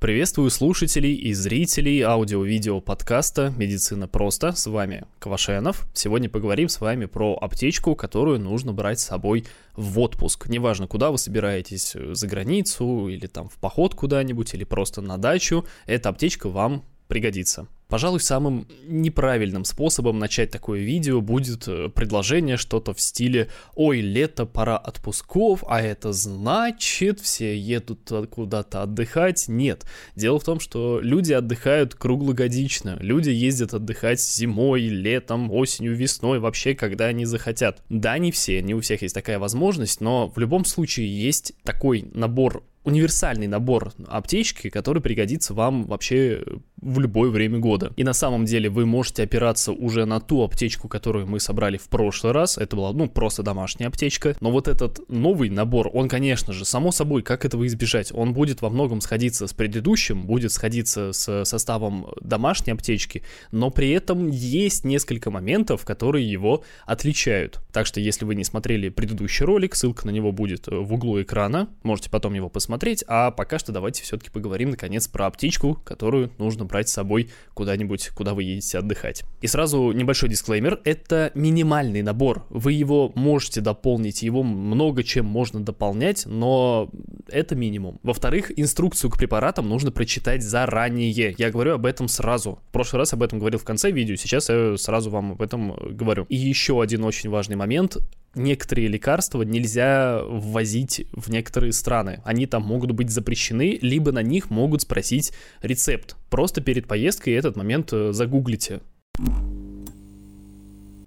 Приветствую слушателей и зрителей аудио-видео подкаста «Медицина просто». С вами Квашенов. Сегодня поговорим с вами про аптечку, которую нужно брать с собой в отпуск. Неважно, куда вы собираетесь, за границу или там в поход куда-нибудь, или просто на дачу, эта аптечка вам пригодится. Пожалуй, самым неправильным способом начать такое видео будет э, предложение что-то в стиле «Ой, лето, пора отпусков, а это значит, все едут куда-то отдыхать». Нет, дело в том, что люди отдыхают круглогодично, люди ездят отдыхать зимой, летом, осенью, весной, вообще, когда они захотят. Да, не все, не у всех есть такая возможность, но в любом случае есть такой набор универсальный набор аптечки, который пригодится вам вообще в любое время года. И на самом деле вы можете опираться уже на ту аптечку, которую мы собрали в прошлый раз. Это была, ну, просто домашняя аптечка. Но вот этот новый набор, он, конечно же, само собой, как этого избежать? Он будет во многом сходиться с предыдущим, будет сходиться с составом домашней аптечки, но при этом есть несколько моментов, которые его отличают. Так что, если вы не смотрели предыдущий ролик, ссылка на него будет в углу экрана, можете потом его посмотреть а пока что давайте все-таки поговорим, наконец, про аптечку, которую нужно брать с собой куда-нибудь, куда вы едете отдыхать. И сразу небольшой дисклеймер, это минимальный набор, вы его можете дополнить, его много чем можно дополнять, но это минимум. Во-вторых, инструкцию к препаратам нужно прочитать заранее, я говорю об этом сразу. В прошлый раз об этом говорил в конце видео, сейчас я сразу вам об этом говорю. И еще один очень важный момент, некоторые лекарства нельзя ввозить в некоторые страны. Они там могут быть запрещены, либо на них могут спросить рецепт. Просто перед поездкой этот момент э, загуглите.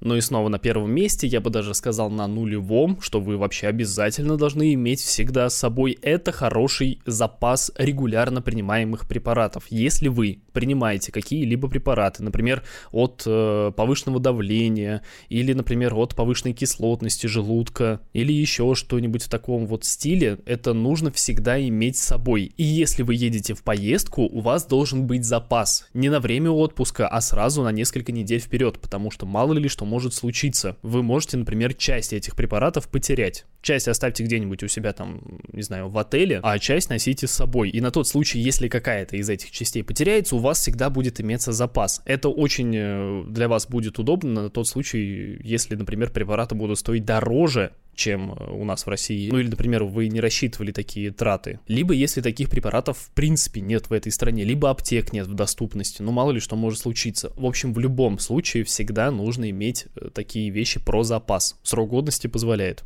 Ну и снова на первом месте, я бы даже сказал на нулевом, что вы вообще обязательно должны иметь всегда с собой, это хороший запас регулярно принимаемых препаратов. Если вы принимаете какие-либо препараты, например, от э, повышенного давления, или, например, от повышенной кислотности желудка, или еще что-нибудь в таком вот стиле, это нужно всегда иметь с собой. И если вы едете в поездку, у вас должен быть запас. Не на время отпуска, а сразу на несколько недель вперед, потому что мало ли что может случиться. Вы можете, например, часть этих препаратов потерять. Часть оставьте где-нибудь у себя там, не знаю, в отеле, а часть носите с собой. И на тот случай, если какая-то из этих частей потеряется, у вас всегда будет иметься запас. Это очень э, для вас будет удобно на тот случай, если, например, препараты будут стоить дороже, чем э, у нас в России. Ну или, например, вы не рассчитывали такие траты. Либо если таких препаратов в принципе нет в этой стране, либо аптек нет в доступности. Ну мало ли что может случиться. В общем, в любом случае всегда нужно иметь э, такие вещи про запас. Срок годности позволяет.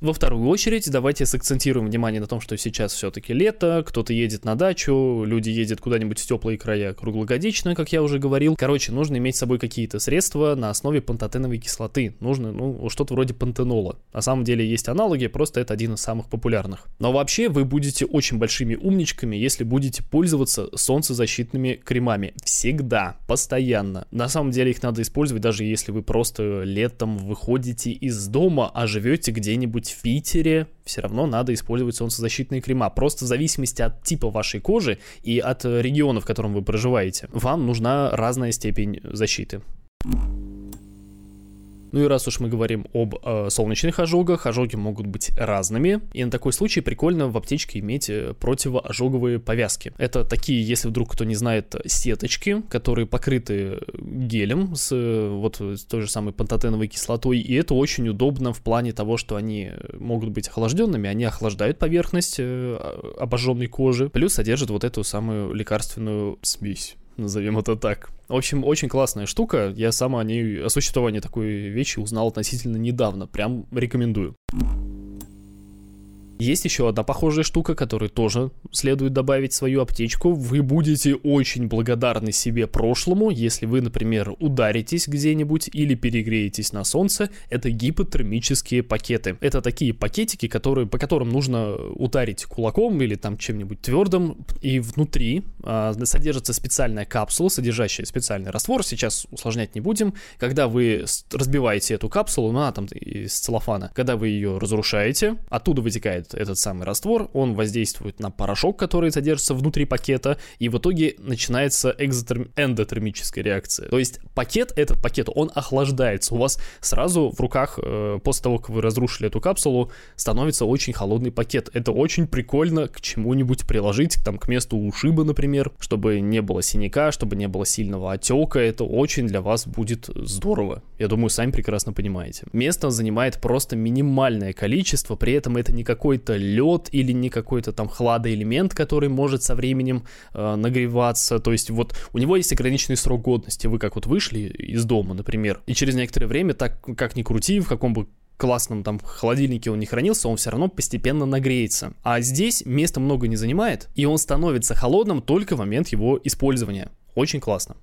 Во вторую очередь, давайте сакцентируем внимание на том, что сейчас все-таки лето, кто-то едет на дачу, люди ездят куда-нибудь в теплые края круглогодично, как я уже говорил. Короче, нужно иметь с собой какие-то средства на основе пантотеновой кислоты. Нужно, ну, что-то вроде пантенола. На самом деле есть аналоги, просто это один из самых популярных. Но вообще вы будете очень большими умничками, если будете пользоваться солнцезащитными кремами. Всегда, постоянно. На самом деле их надо использовать, даже если вы просто летом выходите из дома, а живете где-нибудь в Питере, все равно надо использовать солнцезащитные крема. Просто в зависимости от типа вашей кожи и от региона, в котором вы проживаете, вам нужна разная степень защиты. Ну и раз уж мы говорим об э, солнечных ожогах, ожоги могут быть разными, и на такой случай прикольно в аптечке иметь э, противоожоговые повязки. Это такие, если вдруг кто не знает, сеточки, которые покрыты гелем с э, вот с той же самой пантотеновой кислотой, и это очень удобно в плане того, что они могут быть охлажденными, они охлаждают поверхность э, обожженной кожи, плюс содержат вот эту самую лекарственную смесь назовем это так. В общем, очень классная штука. Я сам о ней, о существовании такой вещи узнал относительно недавно. Прям рекомендую. Есть еще одна похожая штука, которую тоже следует добавить в свою аптечку. Вы будете очень благодарны себе прошлому, если вы, например, ударитесь где-нибудь или перегреетесь на солнце. Это гипотермические пакеты. Это такие пакетики, которые, по которым нужно ударить кулаком или там чем-нибудь твердым. И внутри а, содержится специальная капсула, содержащая специальный раствор. Сейчас усложнять не будем. Когда вы разбиваете эту капсулу, ну, там из целлофана, когда вы ее разрушаете, оттуда вытекает этот самый раствор, он воздействует на порошок, который содержится внутри пакета, и в итоге начинается экзотерм... эндотермическая реакция. То есть пакет, этот пакет, он охлаждается. У вас сразу в руках, э, после того, как вы разрушили эту капсулу, становится очень холодный пакет. Это очень прикольно к чему-нибудь приложить, там, к месту ушиба, например, чтобы не было синяка, чтобы не было сильного отека. Это очень для вас будет здорово. Я думаю, сами прекрасно понимаете. Место занимает просто минимальное количество, при этом это не какой-то лед или не какой-то там хладоэлемент, который может со временем э, нагреваться. То есть вот у него есть ограниченный срок годности. Вы как вот вышли из дома, например, и через некоторое время, так как ни крути, в каком бы классном там холодильнике он не хранился, он все равно постепенно нагреется. А здесь места много не занимает, и он становится холодным только в момент его использования. Очень классно.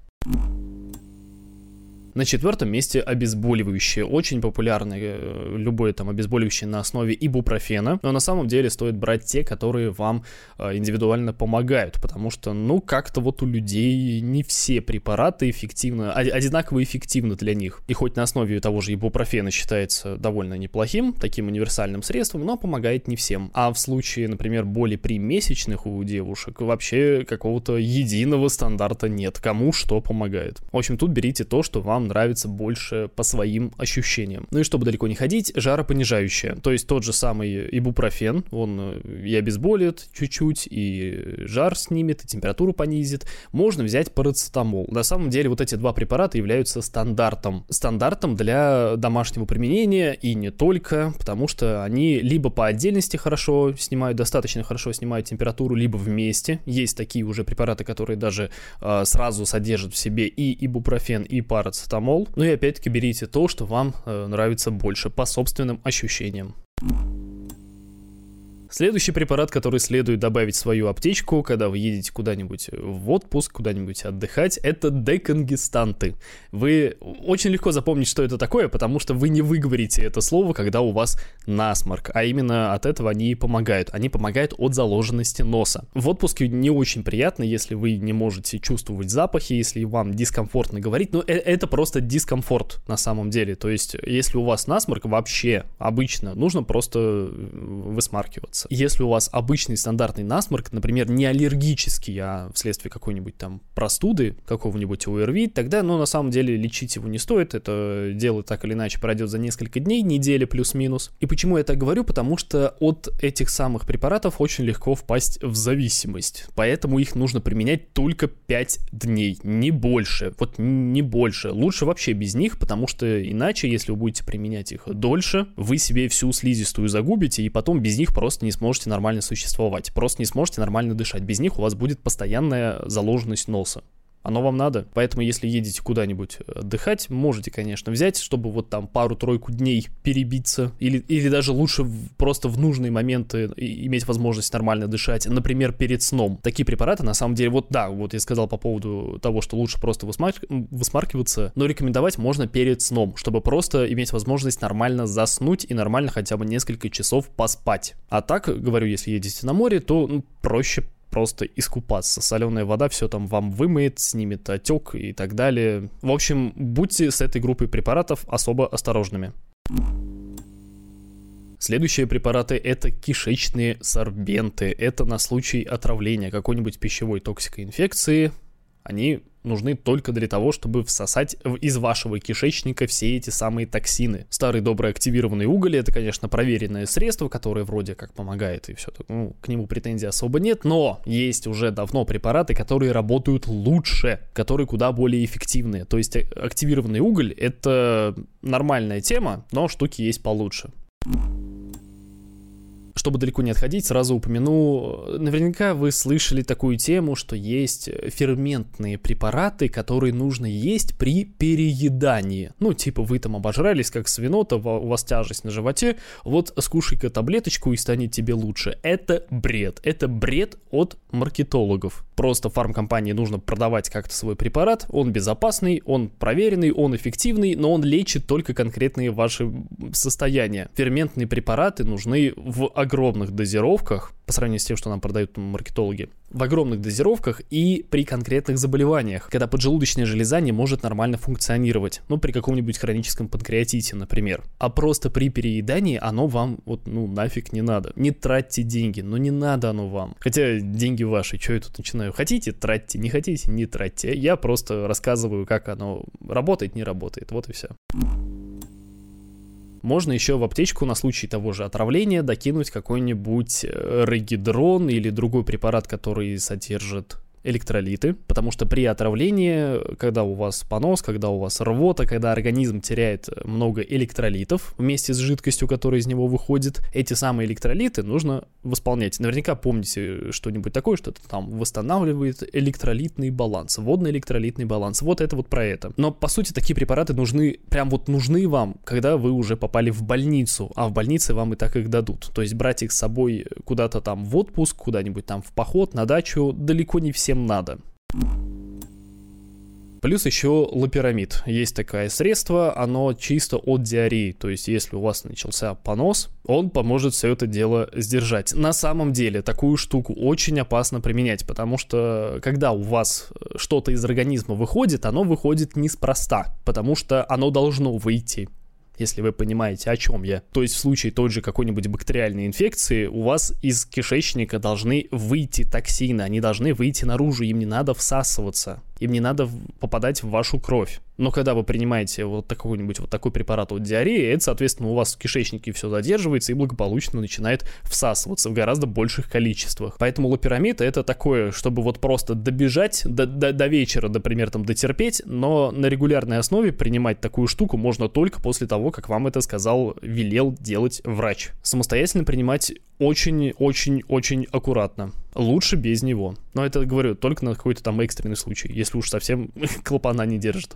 На четвертом месте обезболивающие. Очень популярные э, любое там обезболивающее на основе ибупрофена. Но на самом деле стоит брать те, которые вам э, индивидуально помогают. Потому что, ну, как-то вот у людей не все препараты эффективно, одинаково эффективны для них. И хоть на основе того же ибупрофена считается довольно неплохим, таким универсальным средством, но помогает не всем. А в случае, например, боли при месячных у девушек, вообще какого-то единого стандарта нет. Кому что помогает. В общем, тут берите то, что вам нравится больше по своим ощущениям. Ну и чтобы далеко не ходить, жаропонижающее. То есть тот же самый ибупрофен, он э, и обезболит чуть-чуть, и жар снимет, и температуру понизит. Можно взять парацетамол. На самом деле вот эти два препарата являются стандартом. Стандартом для домашнего применения и не только, потому что они либо по отдельности хорошо снимают, достаточно хорошо снимают температуру, либо вместе. Есть такие уже препараты, которые даже э, сразу содержат в себе и ибупрофен, и парацетамол парацетамол. Ну и опять-таки берите то, что вам э, нравится больше по собственным ощущениям. Следующий препарат, который следует добавить в свою аптечку, когда вы едете куда-нибудь в отпуск, куда-нибудь отдыхать, это деконгестанты. Вы очень легко запомнить, что это такое, потому что вы не выговорите это слово, когда у вас насморк, а именно от этого они и помогают. Они помогают от заложенности носа. В отпуске не очень приятно, если вы не можете чувствовать запахи, если вам дискомфортно говорить, но э, это просто дискомфорт на самом деле. То есть, если у вас насморк, вообще обычно нужно просто высмаркиваться справляться. Если у вас обычный стандартный насморк, например, не аллергический, а вследствие какой-нибудь там простуды, какого-нибудь ОРВИ, тогда, ну, на самом деле, лечить его не стоит. Это дело так или иначе пройдет за несколько дней, недели плюс-минус. И почему я так говорю? Потому что от этих самых препаратов очень легко впасть в зависимость. Поэтому их нужно применять только 5 дней, не больше. Вот не больше. Лучше вообще без них, потому что иначе, если вы будете применять их дольше, вы себе всю слизистую загубите, и потом без них просто не сможете нормально существовать, просто не сможете нормально дышать. Без них у вас будет постоянная заложенность носа оно вам надо. Поэтому, если едете куда-нибудь отдыхать, можете, конечно, взять, чтобы вот там пару-тройку дней перебиться, или, или даже лучше просто в нужные моменты иметь возможность нормально дышать, например, перед сном. Такие препараты, на самом деле, вот да, вот я сказал по поводу того, что лучше просто высмар... высмаркиваться, но рекомендовать можно перед сном, чтобы просто иметь возможность нормально заснуть и нормально хотя бы несколько часов поспать. А так, говорю, если едете на море, то ну, проще просто искупаться. Соленая вода все там вам вымоет, снимет отек и так далее. В общем, будьте с этой группой препаратов особо осторожными. Следующие препараты это кишечные сорбенты. Это на случай отравления какой-нибудь пищевой токсикоинфекции. Они нужны только для того, чтобы всосать из вашего кишечника все эти самые токсины. Старый добрый активированный уголь это, конечно, проверенное средство, которое вроде как помогает и все. Ну, к нему претензий особо нет, но есть уже давно препараты, которые работают лучше, которые куда более эффективные. То есть э, активированный уголь это нормальная тема, но штуки есть получше чтобы далеко не отходить, сразу упомяну, наверняка вы слышали такую тему, что есть ферментные препараты, которые нужно есть при переедании. Ну, типа вы там обожрались, как свинота, у вас тяжесть на животе, вот скушай-ка таблеточку и станет тебе лучше. Это бред. Это бред от маркетологов. Просто фармкомпании нужно продавать как-то свой препарат, он безопасный, он проверенный, он эффективный, но он лечит только конкретные ваши состояния. Ферментные препараты нужны в огромных дозировках, по сравнению с тем, что нам продают маркетологи. В огромных дозировках и при конкретных заболеваниях, когда поджелудочная железа не может нормально функционировать, ну, при каком-нибудь хроническом панкреатите, например. А просто при переедании оно вам вот, ну, нафиг не надо. Не тратьте деньги, но не надо оно вам. Хотя деньги ваши, что я тут начинаю? Хотите, тратьте, не хотите, не тратьте. Я просто рассказываю, как оно работает, не работает, вот и все. Можно еще в аптечку на случай того же отравления докинуть какой-нибудь э, регидрон или другой препарат, который содержит электролиты, потому что при отравлении, когда у вас понос, когда у вас рвота, когда организм теряет много электролитов вместе с жидкостью, которая из него выходит, эти самые электролиты нужно восполнять. Наверняка помните что-нибудь такое, что это там восстанавливает электролитный баланс, водный электролитный баланс. Вот это вот про это. Но по сути такие препараты нужны, прям вот нужны вам, когда вы уже попали в больницу, а в больнице вам и так их дадут. То есть брать их с собой куда-то там в отпуск, куда-нибудь там в поход, на дачу далеко не всем надо. Плюс еще лапирамид. Есть такое средство, оно чисто от диареи. То есть, если у вас начался понос, он поможет все это дело сдержать. На самом деле, такую штуку очень опасно применять, потому что когда у вас что-то из организма выходит, оно выходит неспроста, потому что оно должно выйти если вы понимаете, о чем я. То есть в случае той же какой-нибудь бактериальной инфекции у вас из кишечника должны выйти токсины, они должны выйти наружу, им не надо всасываться им не надо попадать в вашу кровь. Но когда вы принимаете вот какой-нибудь вот такой препарат от диареи, это, соответственно, у вас в кишечнике все задерживается и благополучно начинает всасываться в гораздо больших количествах. Поэтому лапирамид это такое, чтобы вот просто добежать до, до, до вечера, например, там дотерпеть, но на регулярной основе принимать такую штуку можно только после того, как вам это сказал, велел делать врач. Самостоятельно принимать очень-очень-очень аккуратно. Лучше без него. Но это, говорю, только на какой-то там экстренный случай, если уж совсем клапана не держит.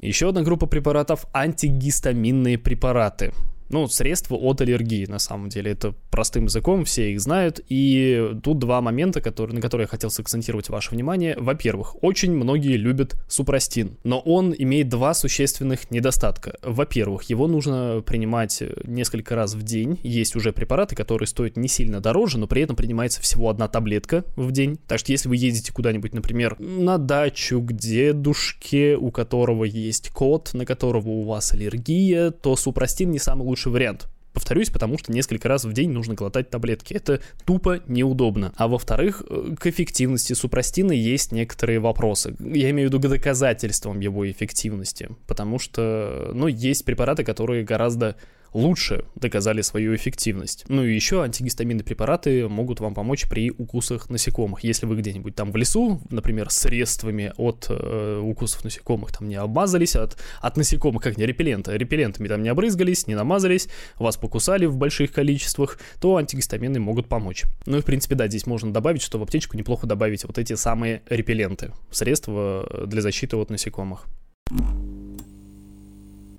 Еще одна группа препаратов – антигистаминные препараты ну, средства от аллергии, на самом деле. Это простым языком, все их знают. И тут два момента, которые, на которые я хотел сакцентировать ваше внимание. Во-первых, очень многие любят супрастин, но он имеет два существенных недостатка. Во-первых, его нужно принимать несколько раз в день. Есть уже препараты, которые стоят не сильно дороже, но при этом принимается всего одна таблетка в день. Так что если вы едете куда-нибудь, например, на дачу к дедушке, у которого есть кот, на которого у вас аллергия, то супрастин не самый лучший лучший вариант. Повторюсь, потому что несколько раз в день нужно глотать таблетки. Это тупо неудобно. А во-вторых, э, к эффективности супрастина есть некоторые вопросы. Я имею в виду к доказательствам его эффективности. Потому что, ну, есть препараты, которые гораздо лучше доказали свою эффективность. Ну и еще антигистаминные препараты могут вам помочь при укусах насекомых. Если вы где-нибудь там в лесу, например, средствами от э, укусов насекомых там не обмазались, от, от насекомых, как не репеллента, репеллентами там не обрызгались, не намазались, вас покусали в больших количествах, то антигистамины могут помочь. Ну и в принципе, да, здесь можно добавить, что в аптечку неплохо добавить вот эти самые репелленты, средства для защиты от насекомых.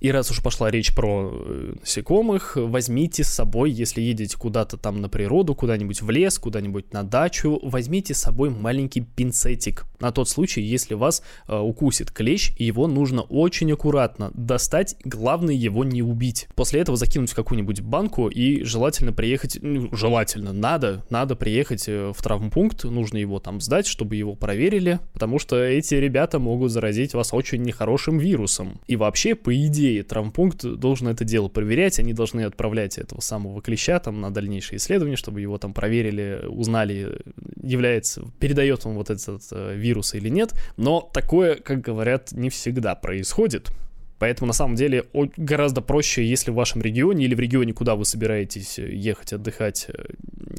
И раз уж пошла речь про э, насекомых, возьмите с собой, если едете куда-то там на природу, куда-нибудь в лес, куда-нибудь на дачу, возьмите с собой маленький пинцетик. На тот случай, если вас э, укусит клещ, его нужно очень аккуратно достать, главное его не убить. После этого закинуть в какую-нибудь банку и желательно приехать, ну, желательно, надо, надо приехать э, в травмпункт, нужно его там сдать, чтобы его проверили, потому что эти ребята могут заразить вас очень нехорошим вирусом. И вообще, по идее, идее, травмпункт должен это дело проверять, они должны отправлять этого самого клеща там на дальнейшие исследования, чтобы его там проверили, узнали, является, передает он вот этот э, вирус или нет. Но такое, как говорят, не всегда происходит. Поэтому на самом деле гораздо проще, если в вашем регионе или в регионе, куда вы собираетесь э, ехать отдыхать, э,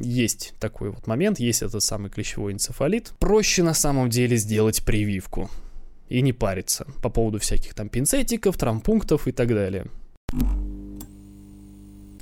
есть такой вот момент, есть этот самый клещевой энцефалит. Проще на самом деле сделать прививку и не париться по поводу всяких там пинцетиков, травмпунктов и так далее.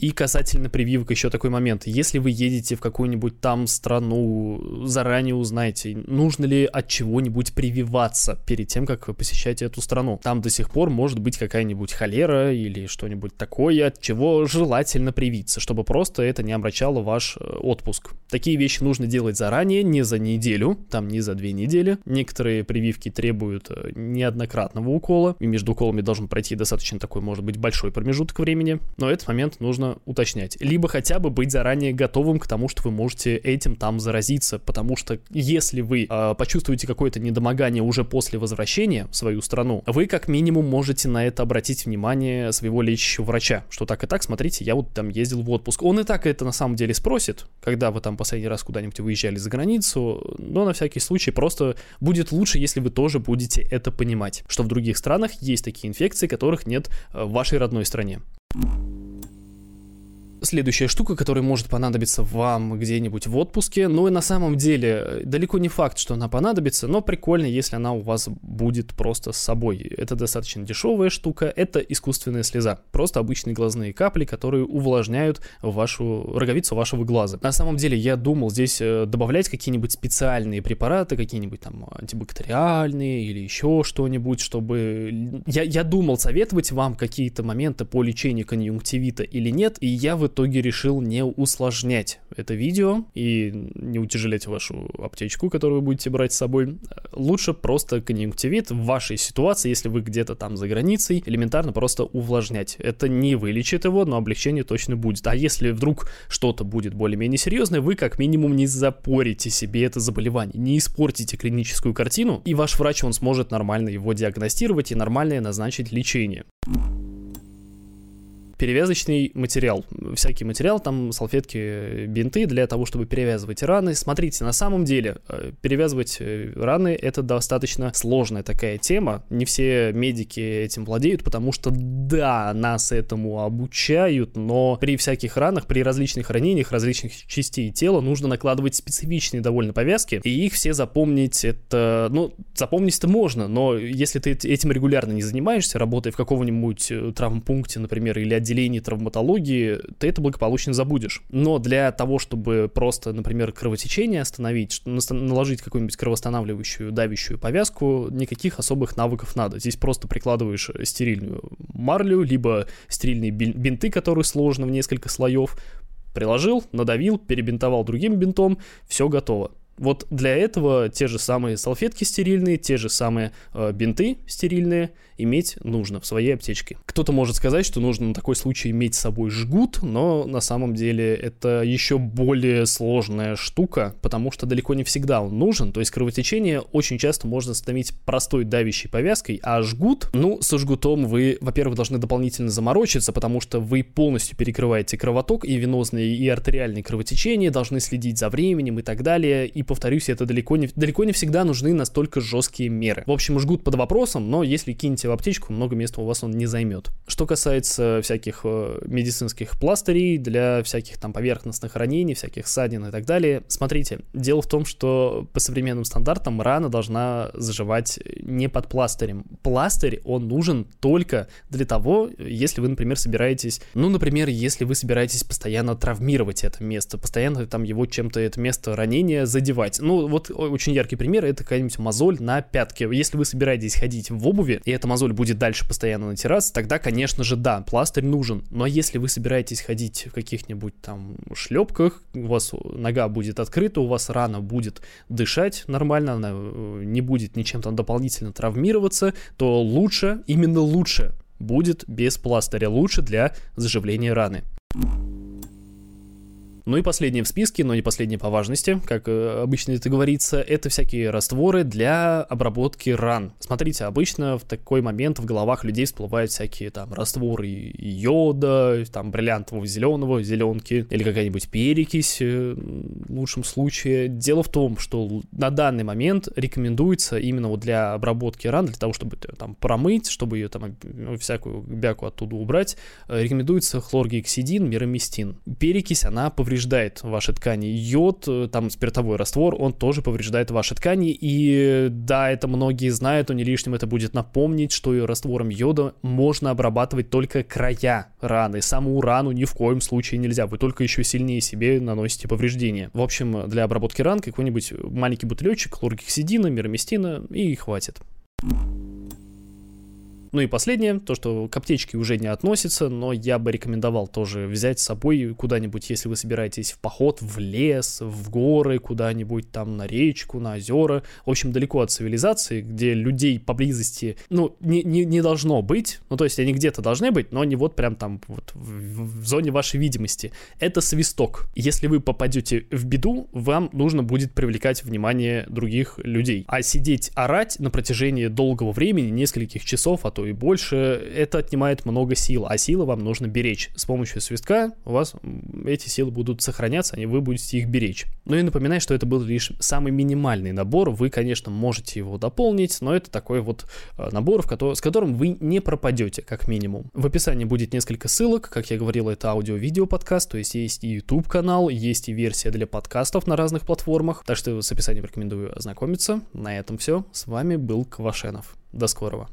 И касательно прививок еще такой момент. Если вы едете в какую-нибудь там страну, заранее узнайте, нужно ли от чего-нибудь прививаться перед тем, как вы посещаете эту страну. Там до сих пор может быть какая-нибудь холера или что-нибудь такое, от чего желательно привиться, чтобы просто это не омрачало ваш э, отпуск. Такие вещи нужно делать заранее, не за неделю, там не за две недели. Некоторые прививки требуют э, неоднократного укола, и между уколами должен пройти достаточно такой, может быть, большой промежуток времени, но этот момент нужно уточнять. Либо хотя бы быть заранее готовым к тому, что вы можете этим там заразиться, потому что если вы э, почувствуете какое-то недомогание уже после возвращения в свою страну, вы как минимум можете на это обратить внимание своего лечащего врача, что так и так, смотрите, я вот там ездил в отпуск. Он и так это на самом деле спросит, когда вы там последний раз куда-нибудь выезжали за границу, но на всякий случай просто будет лучше, если вы тоже будете это понимать, что в других странах есть такие инфекции, которых нет э, в вашей родной стране. Следующая штука, которая может понадобиться вам где-нибудь в отпуске, ну и на самом деле далеко не факт, что она понадобится, но прикольно, если она у вас будет просто с собой. Это достаточно дешевая штука, это искусственная слеза. Просто обычные глазные капли, которые увлажняют вашу роговицу вашего глаза. На самом деле я думал здесь э, добавлять какие-нибудь специальные препараты, какие-нибудь там антибактериальные или еще что-нибудь, чтобы... Я, я думал советовать вам какие-то моменты по лечению конъюнктивита или нет, и я в итоге решил не усложнять это видео и не утяжелять вашу аптечку, которую вы будете брать с собой. Лучше просто конъюнктивит в вашей ситуации, если вы где-то там за границей, элементарно просто увлажнять. Это не вылечит его, но облегчение точно будет. А если вдруг что-то будет более-менее серьезное, вы как минимум не запорите себе это заболевание, не испортите клиническую картину, и ваш врач, он сможет нормально его диагностировать и нормально назначить лечение перевязочный материал. Всякий материал, там салфетки, бинты для того, чтобы перевязывать раны. Смотрите, на самом деле э, перевязывать э, раны это достаточно сложная такая тема. Не все медики этим владеют, потому что да, нас этому обучают, но при всяких ранах, при различных ранениях, различных частей тела нужно накладывать специфичные довольно повязки, и их все запомнить это, ну, запомнить-то можно, но если ты этим регулярно не занимаешься, работая в каком-нибудь э, травмпункте, например, или отделении отделении травматологии, ты это благополучно забудешь. Но для того, чтобы просто, например, кровотечение остановить, наложить какую-нибудь кровоостанавливающую, давящую повязку, никаких особых навыков надо. Здесь просто прикладываешь стерильную марлю, либо стерильные бинты, которые сложно в несколько слоев, приложил, надавил, перебинтовал другим бинтом, все готово. Вот для этого те же самые салфетки стерильные, те же самые э, бинты стерильные иметь нужно в своей аптечке. Кто-то может сказать, что нужно на такой случай иметь с собой жгут, но на самом деле это еще более сложная штука, потому что далеко не всегда он нужен. То есть кровотечение очень часто можно остановить простой давящей повязкой, а жгут, ну, со жгутом вы, во-первых, должны дополнительно заморочиться, потому что вы полностью перекрываете кровоток, и венозные, и артериальные кровотечения, должны следить за временем и так далее. И, повторюсь, это далеко не, далеко не всегда нужны настолько жесткие меры. В общем, жгут под вопросом, но если кинете в аптечку, много места у вас он не займет. Что касается всяких э, медицинских пластырей для всяких там поверхностных ранений, всяких ссадин и так далее, смотрите, дело в том, что по современным стандартам рана должна заживать не под пластырем. Пластырь, он нужен только для того, если вы, например, собираетесь, ну, например, если вы собираетесь постоянно травмировать это место, постоянно там его чем-то, это место ранения задевать. Ну, вот очень яркий пример, это какая-нибудь мозоль на пятке. Если вы собираетесь ходить в обуви, и эта мозоль будет дальше постоянно натираться, тогда, конечно же, да, пластырь нужен. Но если вы собираетесь ходить в каких-нибудь там шлепках, у вас нога будет открыта, у вас рана будет дышать нормально, она э, не будет ничем там дополнительно травмироваться, то лучше, именно лучше будет без пластыря, лучше для заживления раны. Ну и последнее в списке, но не последнее по важности, как э, обычно это говорится, это всякие растворы для обработки ран. Смотрите, обычно в такой момент в головах людей всплывают всякие там растворы йода, там бриллиантового зеленого, зеленки, или какая-нибудь перекись э, в лучшем случае. Дело в том, что на данный момент рекомендуется именно вот для обработки ран, для того, чтобы там промыть, чтобы ее там ну, всякую бяку оттуда убрать, э, рекомендуется хлоргексидин, мироместин. Перекись, она повреждает повреждает ваши ткани. Йод, э, там спиртовой раствор, он тоже повреждает ваши ткани. И да, это многие знают, но не лишним это будет напомнить, что раствором йода можно обрабатывать только края раны. Саму рану ни в коем случае нельзя. Вы только еще сильнее себе наносите повреждения. В общем, для обработки ран какой-нибудь маленький бутылечек хлоргексидина, мироместина и хватит. Ну и последнее, то, что к аптечке уже не относится, но я бы рекомендовал тоже взять с собой куда-нибудь, если вы собираетесь в поход, в лес, в горы, куда-нибудь там на речку, на озера. В общем, далеко от цивилизации, где людей поблизости, ну, не, не, не должно быть. Ну, то есть они где-то должны быть, но не вот прям там вот в, в зоне вашей видимости. Это свисток. Если вы попадете в беду, вам нужно будет привлекать внимание других людей. А сидеть орать на протяжении долгого времени, нескольких часов, а то и больше, это отнимает много сил, а силы вам нужно беречь. С помощью свистка у вас эти силы будут сохраняться, и вы будете их беречь. Ну и напоминаю, что это был лишь самый минимальный набор, вы, конечно, можете его дополнить, но это такой вот э, набор, в который, с которым вы не пропадете, как минимум. В описании будет несколько ссылок, как я говорил, это аудио-видео подкаст, то есть есть и YouTube канал, есть и версия для подкастов на разных платформах, так что с описанием рекомендую ознакомиться. На этом все. С вами был Квашенов. До скорого.